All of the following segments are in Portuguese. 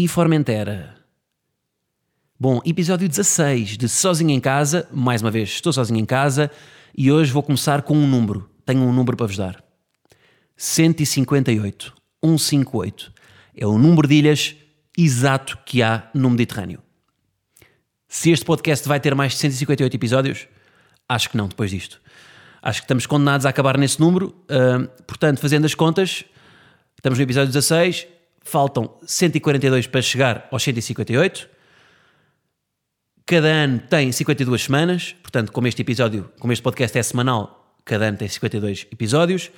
E Formentera? Bom, episódio 16 de Sozinho em Casa. Mais uma vez, estou sozinho em casa e hoje vou começar com um número. Tenho um número para vos dar: 158. 158. É o número de ilhas exato que há no Mediterrâneo. Se este podcast vai ter mais de 158 episódios, acho que não, depois disto. Acho que estamos condenados a acabar nesse número. Uh, portanto, fazendo as contas, Estamos no episódio 16, faltam 142 para chegar aos 158. Cada ano tem 52 semanas, portanto, como este episódio, como este podcast é semanal, cada ano tem 52 episódios.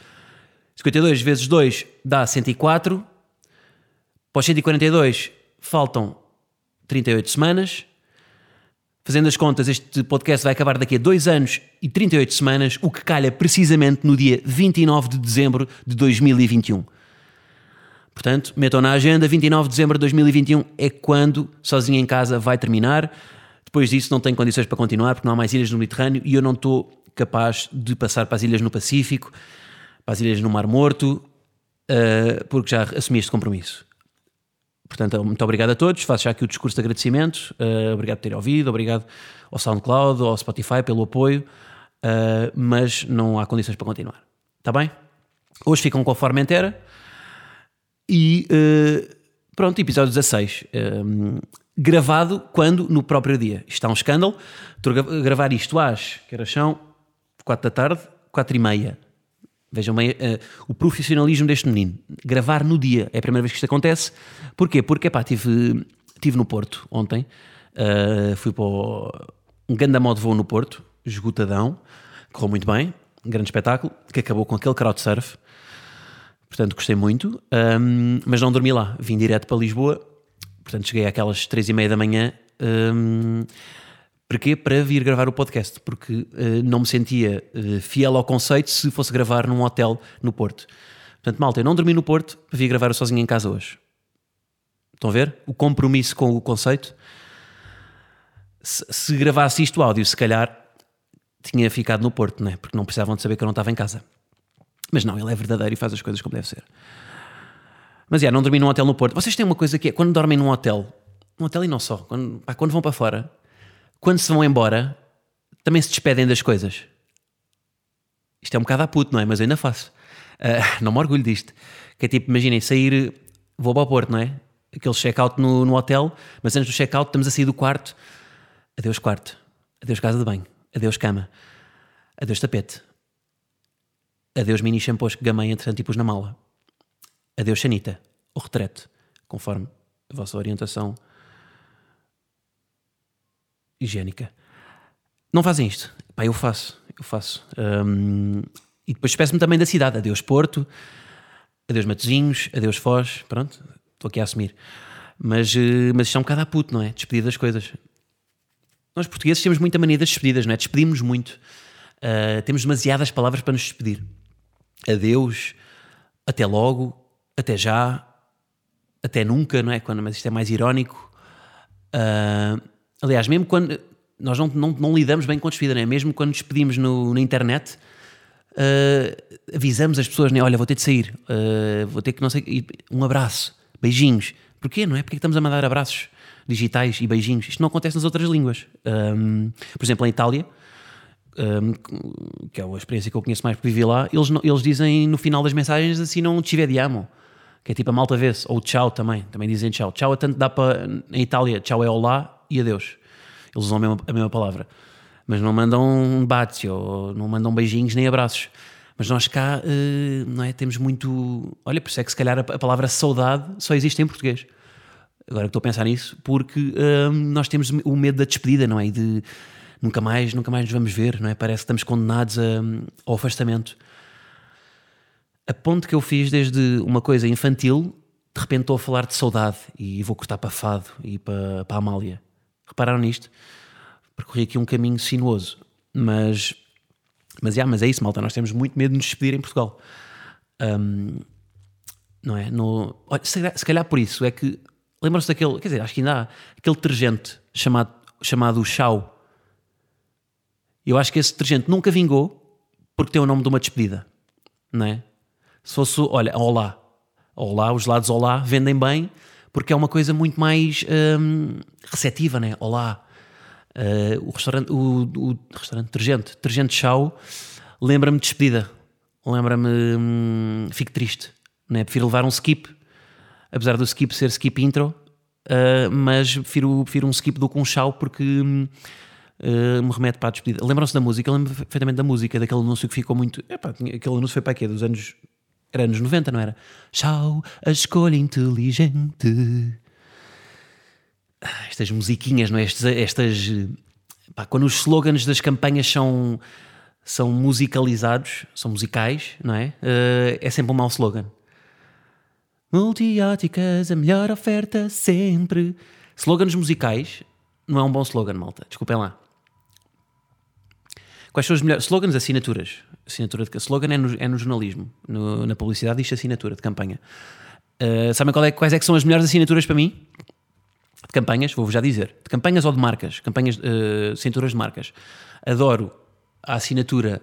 52 vezes 2 dá 104. Para os 142 faltam 38 semanas. Fazendo as contas, este podcast vai acabar daqui a 2 anos e 38 semanas, o que calha precisamente no dia 29 de dezembro de 2021. Portanto, metam na agenda, 29 de dezembro de 2021 é quando Sozinho em Casa vai terminar. Depois disso não tenho condições para continuar porque não há mais ilhas no Mediterrâneo e eu não estou capaz de passar para as ilhas no Pacífico, para as ilhas no Mar Morto, uh, porque já assumi este compromisso. Portanto, muito obrigado a todos. Faço já aqui o discurso de agradecimento. Uh, obrigado por terem ouvido, obrigado ao SoundCloud, ao Spotify pelo apoio, uh, mas não há condições para continuar. Está bem? Hoje ficam com a Formentera. E uh, pronto, episódio 16. Um, eh, gravado quando? No próprio dia. Isto está um escândalo. Estou a gravar isto às, que era chão, 4 da tarde, 4 e meia. Vejam bem uh, o profissionalismo deste menino. Gravar no dia. É a primeira vez que isto acontece. Porquê? Porque, pá, estive, estive no Porto ontem. Uh, fui para o, um grande modo de voo no Porto, esgotadão. Correu muito bem. Um grande espetáculo, que acabou com aquele crowdsurf. Portanto, gostei muito, um, mas não dormi lá. Vim direto para Lisboa, portanto, cheguei àquelas três e meia da manhã. Um, para quê? Para vir gravar o podcast, porque uh, não me sentia uh, fiel ao conceito se fosse gravar num hotel no Porto. Portanto, malta, eu não dormi no Porto, vi gravar sozinho em casa hoje. Estão a ver? O compromisso com o conceito. Se, se gravasse isto áudio, se calhar tinha ficado no Porto, né? porque não precisavam de saber que eu não estava em casa. Mas não, ele é verdadeiro e faz as coisas como deve ser. Mas, é, não dormi num hotel no Porto. Vocês têm uma coisa que é, quando dormem num hotel, num hotel e não só, quando, pá, quando vão para fora, quando se vão embora, também se despedem das coisas. Isto é um bocado a puto, não é? Mas eu ainda faço. Uh, não me orgulho disto. Que é tipo, imaginem, sair, vou para o Porto, não é? Aquele check-out no, no hotel, mas antes do check-out estamos a sair do quarto. Adeus quarto. Adeus casa de banho. Adeus cama. Adeus tapete. Adeus mini shampoos que gamei entretanto e pus na mala. Adeus sanita, o retrete, conforme a vossa orientação higiênica. Não fazem isto? Pá, eu faço, eu faço. Um, e depois despeço-me também da cidade. Adeus Porto, adeus Matozinhos, adeus Foz, pronto, estou aqui a assumir. Mas, eh, mas isto é um bocado a puto, não é? Despedir das coisas. Nós portugueses temos muita mania das despedidas, não é? Despedimos muito. Uh, temos demasiadas palavras para nos despedir adeus, até logo, até já, até nunca, não é? Quando, mas isto é mais irónico. Uh, aliás, mesmo quando nós não, não, não, lidamos bem com a despedida, não é? Mesmo quando nos pedimos no, na internet, uh, avisamos as pessoas, né? Olha, vou ter de sair, uh, vou ter que, não sei, um abraço, beijinhos. Porquê, não é? Porque estamos a mandar abraços digitais e beijinhos. Isto não acontece nas outras línguas. Um, por exemplo, em Itália, um, que é a experiência que eu conheço mais porque vivi lá, eles, eles dizem no final das mensagens assim não te amo, que é tipo a malta vê-se, ou tchau também, também dizem tchau. Tchau é tanto dá para, em Itália, tchau é olá e adeus. Eles usam a mesma, a mesma palavra. Mas não mandam um bate, ou não mandam beijinhos nem abraços. Mas nós cá, uh, não é, temos muito... Olha, por isso é que se calhar a, a palavra saudade só existe em português. Agora que estou a pensar nisso, porque uh, nós temos o medo da despedida, não é? E de nunca mais, nunca mais nos vamos ver, não é? Parece que estamos condenados a, ao afastamento. A ponte que eu fiz desde uma coisa infantil de repente estou a falar de saudade e vou cortar para Fado e para, para Amália. Repararam nisto? Percorri aqui um caminho sinuoso, mas, mas, yeah, mas é isso, malta. Nós temos muito medo de nos despedir em Portugal. Um, não é? No, olha, se, calhar, se calhar por isso é que lembram-se daquele, quer dizer, acho que ainda há aquele detergente chamado, chamado Chau. Eu acho que esse detergente nunca vingou porque tem o nome de uma despedida, não é? Se fosse, olha, Olá, Olá, os lados Olá vendem bem porque é uma coisa muito mais hum, receptiva, né? Olá. Uh, o restaurante, o, o restaurante detergente, detergente Chau, lembra-me de despedida, lembra-me, hum, fico triste, né? Prefiro levar um skip, apesar do skip ser skip intro, uh, mas prefiro, prefiro um skip do com chau porque hum, uh, me remete para a despedida. Lembram-se da música? Eu lembro perfeitamente da música, daquele anúncio que ficou muito. Epá, aquele anúncio foi para quê? Dos anos. Era anos 90, não era? Chau, a escolha inteligente. Ah, estas musiquinhas, não é? Estas. estas pá, quando os slogans das campanhas são, são musicalizados, são musicais, não é? Uh, é sempre um mau slogan. Multióticas, a melhor oferta sempre. Slogans musicais não é um bom slogan, malta. Desculpem lá. Quais são os melhores slogans? Assinaturas. Assinatura de slogan é no, é no jornalismo, no, na publicidade diz assinatura de campanha. Uh, sabem é, quais é que são as melhores assinaturas para mim? De campanhas, vou-vos já dizer. De campanhas ou de marcas? Campanhas, uh, assinaturas de marcas. Adoro a assinatura.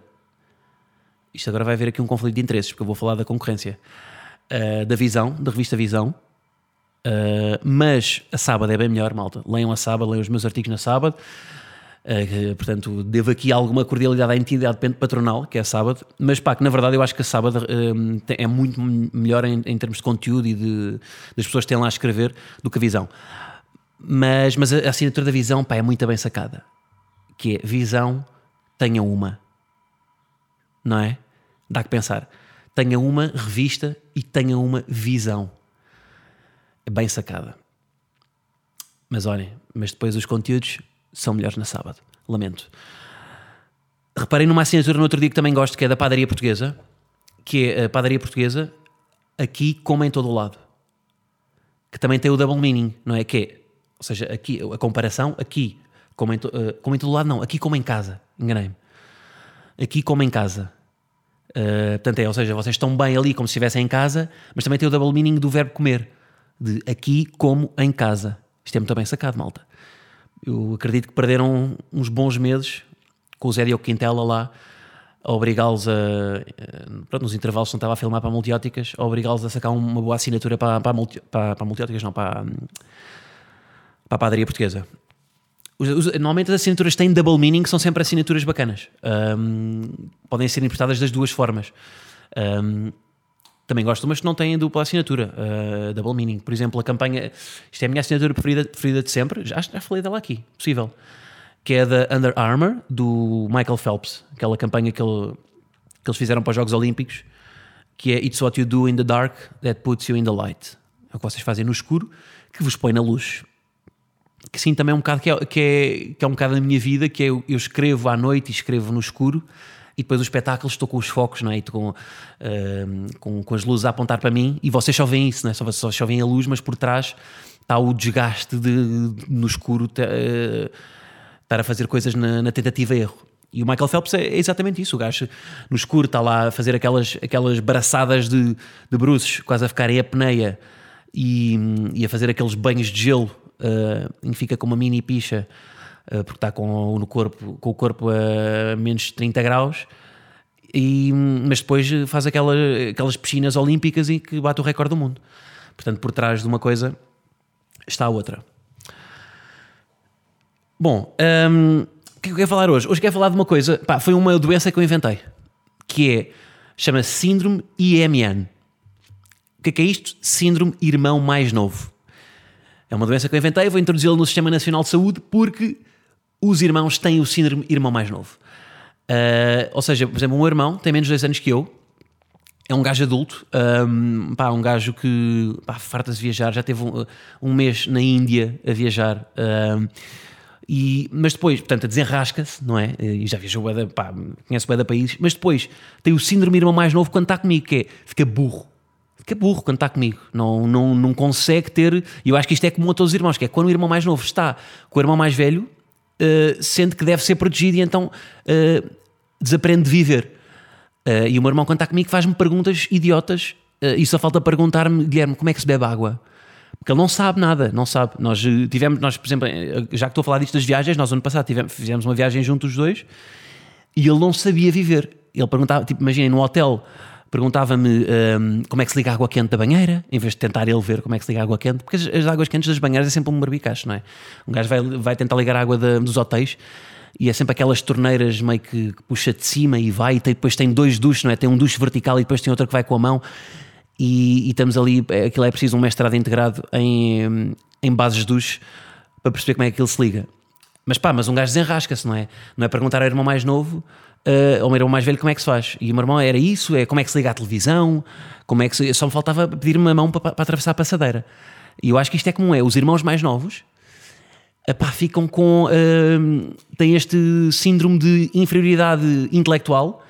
Isto agora vai haver aqui um conflito de interesses, porque eu vou falar da concorrência. Uh, da Visão, da revista Visão. Uh, mas a sábado é bem melhor, malta. Leiam a sábado, leiam os meus artigos na sábado. Uh, portanto, devo aqui alguma cordialidade à entidade patronal, que é sábado, mas pá, que na verdade eu acho que a sábado uh, é muito melhor em, em, termos de conteúdo e de, das pessoas que têm lá a escrever do que a visão. Mas, mas a, a assinatura da visão pá, é muito bem sacada. Que é visão, tenha uma. Não é? Dá que pensar. Tenha uma revista e tenha uma visão. É bem sacada. Mas olhem, mas depois os conteúdos são melhores na sábado. Lamento. Reparei numa assinatura no outro dia que também gosto, que é da padaria portuguesa, que é a padaria portuguesa, aqui como em todo o lado. Que também tem o double meaning, não é? Que é, ou seja, aqui, a comparação, aqui como em, uh, como em todo o lado, não, aqui como em casa, enganei-me. Aqui como em casa. Uh, portanto, é, ou seja, vocês estão bem ali como se estivessem em casa, mas também tem o double meaning do verbo comer, de aqui como em casa. Isto é muito bem sacado, malta. Eu acredito que perderam uns bons meses com o Zé Diogo Quintela lá, a obrigá-los a. Pronto, nos intervalos, não estava a filmar para multióticas, a obrigá-los a sacar uma boa assinatura para, para, multi, para, para multióticas, não, para, para a padaria portuguesa. Os, os, normalmente as assinaturas têm double meaning, que são sempre assinaturas bacanas. Um, podem ser interpretadas das duas formas. Um, também gosto, mas não têm dupla assinatura, uh, double meaning. Por exemplo, a campanha, isto é a minha assinatura preferida, preferida de sempre, já, já falei dela aqui, possível, que é da Under Armour, do Michael Phelps, aquela campanha que, ele, que eles fizeram para os Jogos Olímpicos, que é It's what you do in the dark that puts you in the light. É o que vocês fazem no escuro, que vos põe na luz. Que sim, também é um bocado que é, que é, que é um bocado da minha vida, que é eu escrevo à noite e escrevo no escuro, e depois o espetáculo estou com os focos, não é? com, uh, com, com, as luzes a apontar para mim e vocês só veem isso, não é? só, só, só veem a luz, mas por trás está o desgaste de, no escuro uh, estar a fazer coisas na, na tentativa e erro. E o Michael Phelps é exatamente isso. O gajo no escuro está lá a fazer aquelas, aquelas braçadas de, de bruços, quase a ficar em apneia e, e a fazer aqueles banhos de gelo uh, em que fica com uma mini picha eh, porque está com, no corpo, com o corpo a menos 30 graus, e, mas depois faz aquela, aquelas piscinas olímpicas e que bate o recorde do mundo. Portanto, por trás de uma coisa está a outra. Bom, um, o que é eu quero falar hoje? Hoje quero falar de uma coisa, pá, foi uma doença que eu inventei, que é, chama-se Síndrome IMN. O que é, que é isto? Síndrome Irmão Mais Novo. É uma doença que eu inventei, vou introduzi-la no Sistema Nacional de Saúde porque os irmãos têm o síndrome irmão mais novo. Uh, ou seja, por exemplo, um irmão tem menos de 2 anos que eu, é um gajo adulto, um, pá, um gajo que farta-se viajar, já teve um, um, mês na Índia a viajar. Um, e, mas depois, portanto, desenrasca-se, não é? E já viajou, pá, conhece o país, mas depois tem o síndrome irmão mais novo quando está comigo, que é fica burro. fica burro quando está comigo. Não, não, não consegue ter. E eu acho que isto é comum a todos os irmãos, que é quando o irmão mais novo está com o irmão mais velho, uh, sente que deve ser protegido e então uh, desaprende de viver. Uh, e o meu irmão, quando está comigo, faz-me perguntas idiotas e só falta perguntar-me, Guilherme, como é que se bebe água? Porque ele não sabe nada, não sabe. Nós tivemos, nós, por exemplo, já que estou a falar disto das viagens, nós ano passado tivemos, fizemos uma viagem juntos os dois e ele não sabia viver. Ele perguntava, tipo, imaginem, no hotel perguntava-me um, como é que se liga a água quente da banheira, em vez de tentar ele ver como é que se liga a água quente, porque as, as águas quentes das banheiras é sempre um barbicacho, não é? Um gajo vai, vai tentar ligar a água dos hotéis e é sempre aquelas torneiras meio que, que puxa de cima e vai, e tem, depois tem dois duches, não é? Tem um duche vertical e depois tem outro que vai com a mão. E, e estamos ali, é, aquilo é preciso um mestrado integrado em, em bases de duche para perceber como é que aquilo se liga. Mas pá, mas um gajo desenrasca-se, não é? Não é perguntar ao irmão mais novo uh, meu irmão mais velho como é que se faz. E o meu irmão era isso, é como é que se liga à televisão, como é que se, só me faltava pedir-me uma mão para, para, atravessar a passadeira. E eu acho que isto é comum, é os irmãos mais novos epá, ficam com. Uh, têm este síndrome de inferioridade intelectual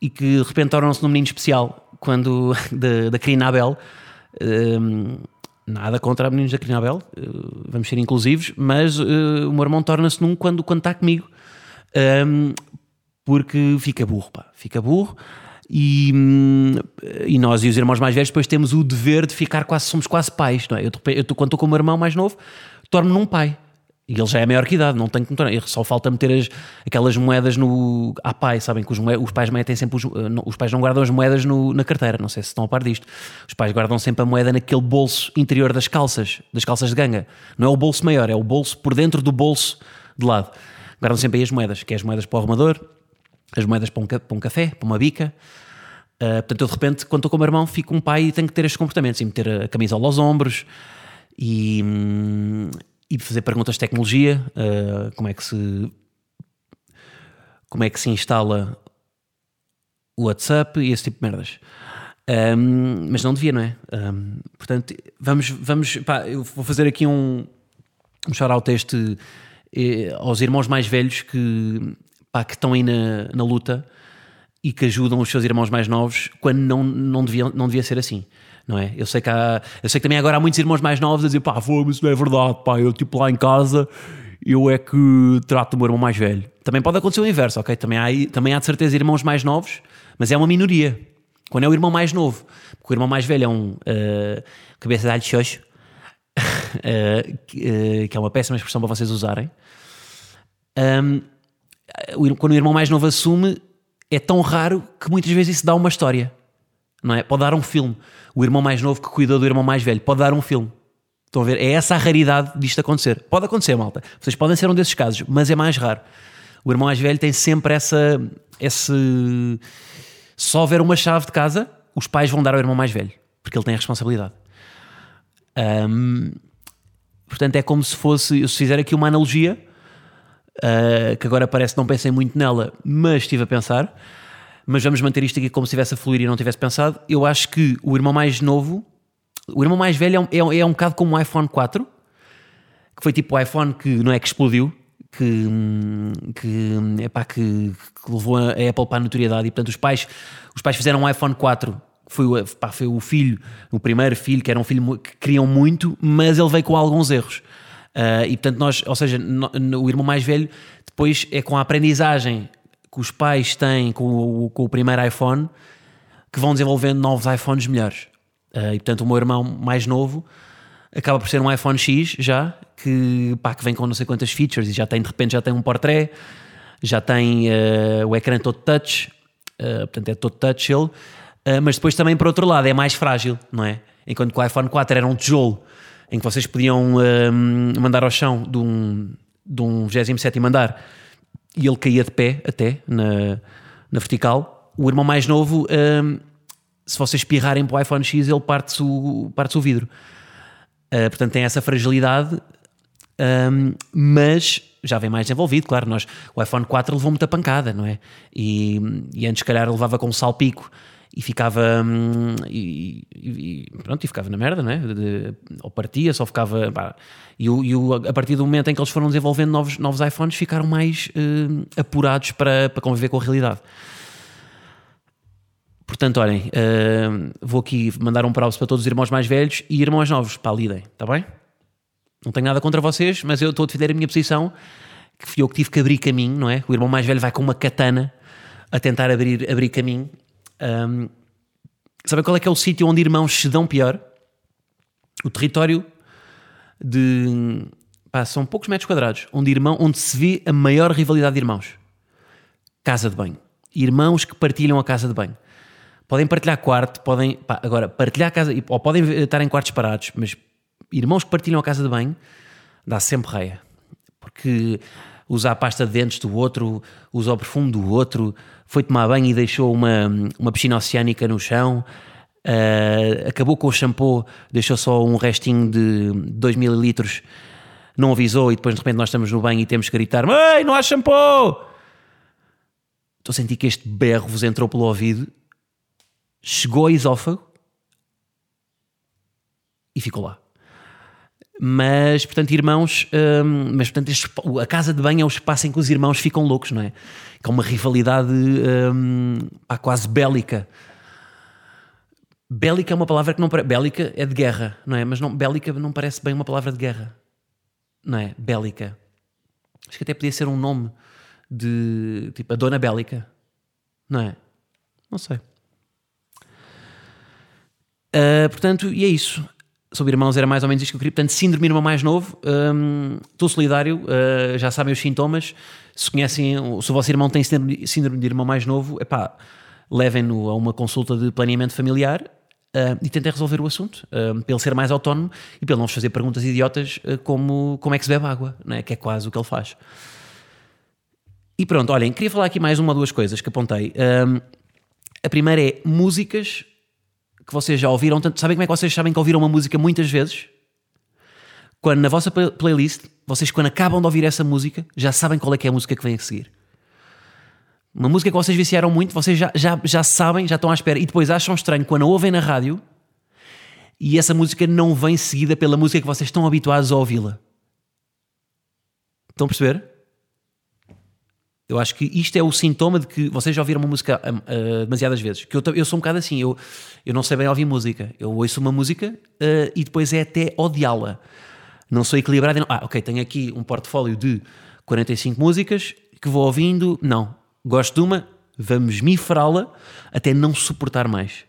e que de repente tornam-se num menino especial quando da, da Abel. Uh, nada contra meninos da Karina Abel, uh, vamos ser inclusivos, mas uh, o meu irmão torna-se num quando, quando está comigo. Um, porque fica burro, pá, fica burro. E, hum, e nós e os irmãos mais velhos depois temos o dever de ficar quase, somos quase pais, não é? Eu, eu quando estou com o meu irmão mais novo, torno-me num pai. E ele já é maior que idade, não tem que me tornar. Só falta meter as, aquelas moedas no. à pai, sabem que os, os pais metem sempre. Os, os, pais não guardam as moedas no, na carteira, não sei se estão a par disto. Os pais guardam sempre a moeda naquele bolso interior das calças, das calças de ganga. Não é o bolso maior, é o bolso por dentro do bolso de lado. Guardam sempre aí as moedas, que é as moedas para o arrumador, as moedas para um, para um café, para uma bica. Uh, portanto, eu de repente, quando estou com o meu irmão, fico um pai e tenho que ter estes comportamentos e meter a camisola aos ombros e, hum, e fazer perguntas de tecnologia, uh, como é que se como é que se instala o WhatsApp e esse tipo de merdas. Um, mas não devia, não é? Um, portanto, vamos, vamos pá, eu vou fazer aqui um, um shout-out este, eh, aos irmãos mais velhos que pá, que estão aí na, na luta e que ajudam os seus irmãos mais novos quando não, não, devia, não devia ser assim. Não é? Eu sei que há, eu sei que também agora há muitos irmãos mais novos a dizer pá, foi, isso não é verdade, pá, eu tipo lá em casa eu é que trato o meu irmão mais velho. Também pode acontecer o inverso, ok? Também há, também há de certeza irmãos mais novos, mas é uma minoria. Quando é o irmão mais novo, porque o irmão mais velho é um uh, cabeça de alho xoxo, uh, que, uh, que é uma péssima expressão para vocês usarem. Um, quando o irmão mais novo assume, é tão raro que muitas vezes isso dá uma história. Não é? Pode dar um filme. O irmão mais novo que cuida do irmão mais velho pode dar um filme. Estão a ver? É essa a raridade disto acontecer. Pode acontecer, malta. Vocês podem ser um desses casos, mas é mais raro. O irmão mais velho tem sempre essa. Esse... Se houver uma chave de casa, os pais vão dar ao irmão mais velho, porque ele tem a responsabilidade. Um, portanto, é como se fosse. Se fizer aqui uma analogia, uh, que agora parece que não pensei muito nela, mas estive a pensar. Mas vamos manter isto aqui como se estivesse a fluir e não tivesse pensado. Eu acho que o irmão mais novo, o irmão mais velho é um, é, é um bocado como o iPhone 4, que foi tipo o iPhone que não é que explodiu, que, que, epá, que, que levou a Apple para a notoriedade e portanto os pais, os pais fizeram um iPhone 4 foi, epá, foi o filho, o primeiro filho, que era um filho que queriam muito, mas ele veio com alguns erros. Uh, e portanto, nós, ou seja, no, no, o irmão mais velho, depois é com a aprendizagem que os pais têm com o, com o primeiro iPhone que vão desenvolvendo novos iPhones melhores. Uh, e portanto, o meu irmão mais novo acaba por ser um iPhone X já, que, pá, que vem com não sei quantas features e já tem, de repente, já tem um portrait, já tem uh, o ecrã todo touch, portanto, é todo touch ele. mas depois também, por outro lado, é mais frágil, não é? Enquanto que o iPhone 4 era um tijolo em que vocês podiam uh, mandar ao chão de um, de um 27 andar e ele caía de pé até na, na vertical. O irmão mais novo, uh, se vocês espirrarem para o iPhone X, ele parte-se o, parte o vidro. Uh, portanto, tem essa fragilidade, um, mas já vem mais desenvolvido, claro. Nós, o iPhone 4 levou muita pancada, não é? E, e antes, se calhar, levava com um salpico e ficava hum, e, e, pronto, e ficava na merda, não é? De, de, ou partia, só ficava pá, e, e o, a partir do momento em que eles foram desenvolvendo novos, novos iPhones ficaram mais uh, apurados para, para conviver com a realidade Portanto, olhem, uh, vou aqui mandar um props para todos os irmãos mais velhos e irmãos novos, para lidem, está bem? Não tenho nada contra vocês, mas eu estou a defender a minha posição, que fui eu que tive que abrir caminho, não é? O irmão mais velho vai com uma katana a tentar abrir, abrir caminho. Um, sabe qual é que é o sítio onde irmãos se dão pior? O território de. Pá, são poucos metros quadrados, onde, irmão, onde se vê a maior rivalidade de irmãos. Casa de banho. Irmãos que partilham a casa de banho. Podem partilhar quarto, podem. Pá, agora, partilhar casa. Ou podem estar em quartos parados, mas irmãos que partilham a casa de banho dá sempre raia. Porque usa a pasta de dentes do outro, usa o perfume do outro, foi tomar banho e deixou uma, uma piscina oceânica no chão, uh, acabou com o shampoo, deixou só um restinho de 2 mililitros, não avisou e depois de repente nós estamos no banho e temos que gritar: Mãe, não há shampoo! Estou a sentir que este berro vos entrou pelo ouvido, chegou ao esófago e ficou lá. Mas, portanto, irmãos, hum, mas, portanto, este, a casa de banho é o espaço em que os irmãos ficam loucos, não é? Que é uma rivalidade hum, pá, quase bélica. Bélica é uma palavra que não parece. Bélica é de guerra, não é? Mas não, bélica não parece bem uma palavra de guerra, não é? Bélica. Acho que até podia ser um nome de. tipo, a Dona Bélica, não é? Não sei. Uh, portanto, e é isso sobre irmãos era mais ou menos isto que eu queria. Portanto, síndrome irmão mais novo, hum, estou solidário, uh, já sabem os sintomas. Se conhecem, se o vosso irmão tem síndrome de irmão mais novo, epá, levem-no a uma consulta de planeamento familiar uh, e tentem resolver o assunto, uh, ser mais autónomo e ele não vos fazer perguntas idiotas como como é que se bebe água, né? que é quase o que ele faz. E pronto, olhem, queria falar aqui mais uma ou duas coisas que apontei. Um, a primeira é músicas que vocês já ouviram, tanto, sabem como é que vocês sabem que ouviram uma música muitas vezes? Quando na vossa playlist, vocês quando acabam de ouvir essa música, já sabem qual é que é a música que vem a seguir. Uma música que vocês viciaram muito, vocês já, já, já sabem, já estão à espera, e depois acham estranho quando a ouvem na rádio e essa música não vem seguida pela música que vocês estão habituados a ouvi-la. Estão a perceber? Eu acho que isto é o sintoma de que vocês já ouviram uma música uh, demasiadas vezes. Que eu, eu sou um bocado assim, eu, eu não sei bem ouvir música. Eu ouço uma música uh, e depois é até odiá-la. Não sou equilibrado. Não, ah, ok, tenho aqui um portfólio de 45 músicas que vou ouvindo. Não, gosto de uma, vamos mifrá-la até não suportar mais.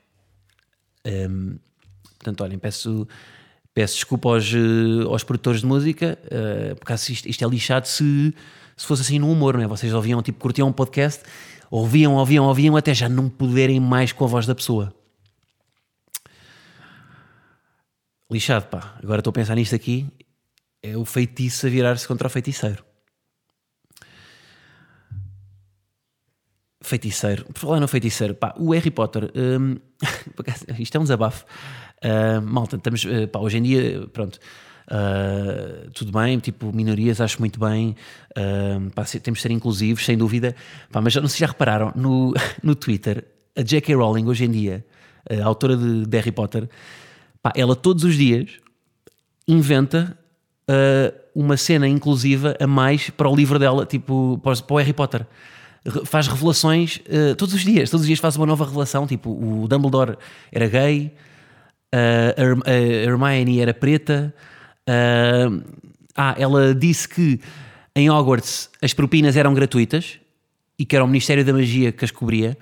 Um, portanto, olhem, peço, peço desculpa aos, aos produtores de música, uh, porque isto, isto é lixado se se fosse assim no humor, não é? Vocês ouviam, tipo, curtiam um podcast, ouviam, ouviam, ouviam, até já não poderem mais com a voz da pessoa. Lixado, pá. Agora estou a pensar nisto aqui. É o feitiço a virar-se contra o feiticeiro. Feiticeiro. Por falar no feiticeiro, pá, o Harry Potter. Hum, isto é um desabafo. Uh, malta, estamos, uh, pá, hoje em dia, pronto Uh, tudo bem, tipo, minorias acho muito bem, uh, pá, temos de ser inclusivos, sem dúvida, pá, mas não sei se já repararam, no, no Twitter, a J.K. Rowling hoje em dia, a autora de, de Harry Potter, pá, ela todos os dias inventa uh, uma cena inclusiva a mais para o livro dela, tipo, para o Harry Potter. Faz revelações todos os dias, todos os dias faz uma nova revelação, tipo, o Dumbledore era gay, a Hermione era preta, Uh, ah, ela disse que em Hogwarts as propinas eram gratuitas e que era o Ministério da Magia que as cobria.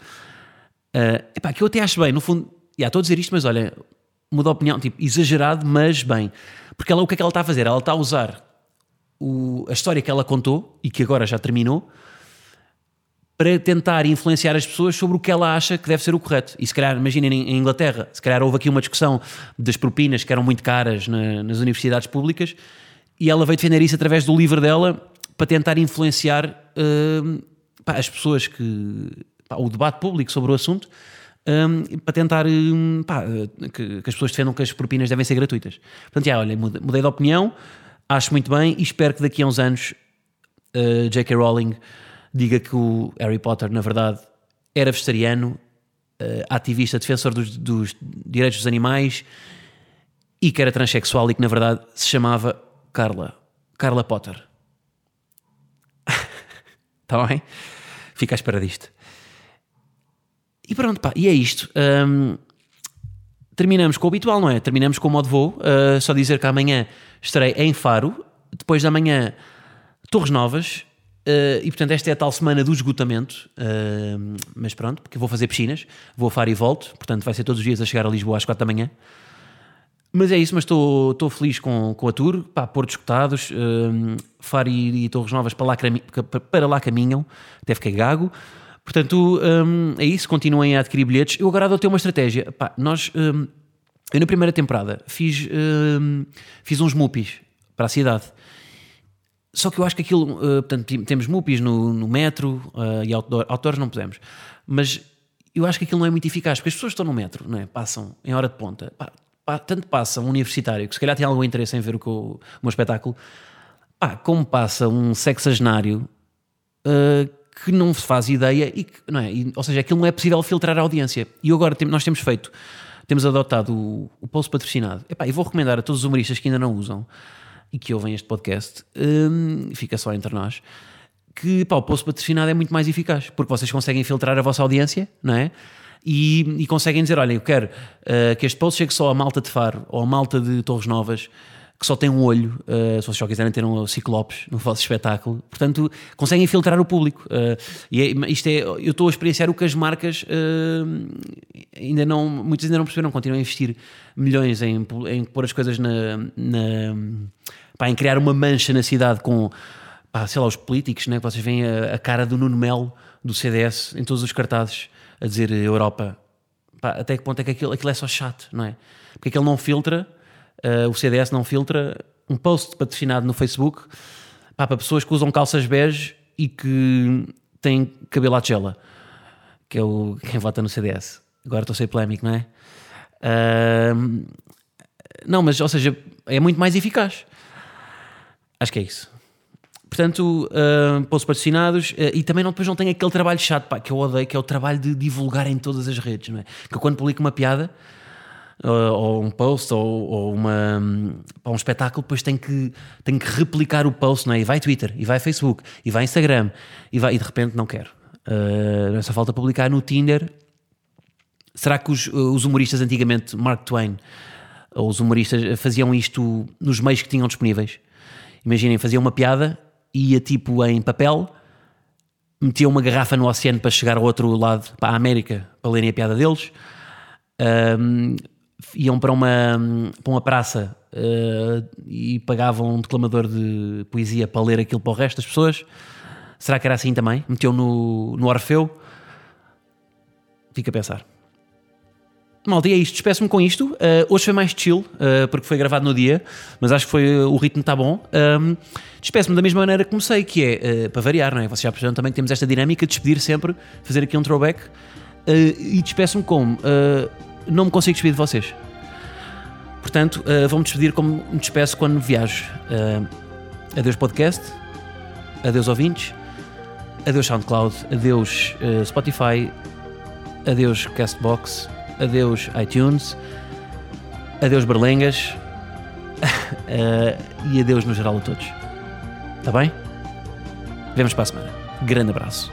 Uh, epá, que eu até acho bem, no fundo, já estou a dizer isto, mas olha, muda a opinião, tipo, exagerado, mas bem. Porque ela, o que é que ela está a fazer? Ela está a usar o, a história que ela contou e que agora já terminou para tentar influenciar as pessoas sobre o que ela acha que deve ser o correto. E se calhar, imaginem em Inglaterra, se calhar houve aqui uma discussão das propinas que eram muito caras na, nas universidades públicas e ela veio defender isso através do livro dela para tentar influenciar uh, pá, as pessoas que. Pá, o debate público sobre o assunto. Um, para tentar um, pá, que, que, as pessoas defendam que as propinas devem ser gratuitas. Portanto, já, olha, mudei de opinião, acho muito bem e espero que daqui a uns anos uh, J.K. Rowling diga que o Harry Potter, na verdade, era vegetariano, uh, ativista, defensor dos, dos, direitos dos animais e que era transexual e que, na verdade, se chamava Carla. Carla Potter. Está bem? Fica à espera disto. E pronto, pá, e é isto. Um, terminamos com o habitual, não é? Terminamos com o modo voo. Uh, só dizer que amanhã estarei em Faro, depois da manhã Torres Novas. Uh, e portanto, esta é a tal semana do esgotamento. Uh, mas pronto, porque vou fazer piscinas, vou a Faro e volto. Portanto, vai ser todos os dias a chegar a Lisboa às 4 da manhã. Mas é isso, mas estou feliz com, com a tour. Pá, Portos escutados, uh, Faro e, e, Torres Novas para lá, para lá caminham. Até fiquei gago. Portanto, um, é isso, continuem a adquirir bilhetes. Eu agora adotei uma estratégia. Pá, nós, um, eu na primeira temporada fiz, um, fiz uns mupis para a cidade. Só que eu acho que aquilo, uh, portanto, temos mupis no, no metro uh, e outdoor, outdoors não podemos. Mas eu acho que aquilo não é muito eficaz, porque as pessoas estão no metro, não é? passam em hora de ponta. Pá, pá, tanto passa um universitário que se calhar tem algum interesse em ver o, que o, meu espetáculo, pá, como passa um sexagenário. Uh, que não faz ideia e que, não é? E, ou seja, aquilo não é possível filtrar a audiência. E agora tem, nós temos feito, temos adotado o, o post patrocinado. Epá, e vou recomendar a todos os humoristas que ainda não usam e que ouvem este podcast, hum, fica só entre nós, que pá, o post patrocinado é muito mais eficaz, porque vocês conseguem filtrar a vossa audiência, não é? E, e conseguem dizer: olha, eu quero uh, que este post chegue só a malta de Faro ou a malta de Torres Novas que só tem um olho, uh, se vocês só quiserem ter um ciclopes no vosso espetáculo. Portanto, conseguem filtrar o público. Uh, e é, isto é, eu estou a experienciar o que as marcas ainda não, muitas ainda não perceberam, continuam a investir milhões em, em pôr as coisas na, na pá, em criar uma mancha na cidade com, pá, sei lá, os políticos, né? vocês veem a, a cara do Nuno Melo, do CDS, em todos os cartazes, a dizer Europa. Pá, até que ponto é que aquilo, aquilo é só chato, não é? Porque aquilo não filtra uh, o CDS não filtra um post patrocinado no Facebook pá, para pessoas que usam calças bege e que têm cabelo à tigela, que é o, quem vota no CDS. Agora estou a ser polémico, não é? Uh, não, mas, ou seja, é muito mais eficaz. Acho que é isso. Portanto, uh, patrocinados uh, e também não, depois não tem aquele trabalho chato pá, que eu odeio, que é o trabalho de divulgar em todas as redes. Não é? Que eu, quando publico uma piada, ou um post ou, ou uma, um espetáculo, depois tem que, tem que replicar o post, não é? E vai Twitter, e vai Facebook, e vai Instagram, e, vai, e de repente não quero. Uh, só falta publicar no Tinder. Será que os, os humoristas antigamente, Mark Twain, ou os humoristas faziam isto nos meios que tinham disponíveis? Imaginem, faziam uma piada, ia tipo em papel, metiam uma garrafa no oceano para chegar ao outro lado, para a América, para lerem a piada deles. Um, iam para uma, para uma praça uh, e pagavam um declamador de poesia para ler aquilo para o resto das pessoas. Será que era assim também? Meteu no, no Orfeu? Fica a pensar. Malta, e é isto. Despeço-me com isto. Uh, hoje foi mais chill, uh, porque foi gravado no dia, mas acho que foi, o ritmo está bom. Um, Despeço-me da mesma maneira que comecei, que é, uh, para variar, não é? Vocês já perceberam também que temos esta dinâmica de despedir sempre, fazer aqui um throwback. e despeço-me como? não me consigo despedir de vocês. Portanto, vou-me despedir como me despeço quando viajo. Adeus podcast, adeus ouvintes, adeus SoundCloud, adeus Spotify, adeus Castbox, adeus iTunes, adeus Berlengas e adeus no geral a todos. Está bem? Vemos para a semana. Grande abraço.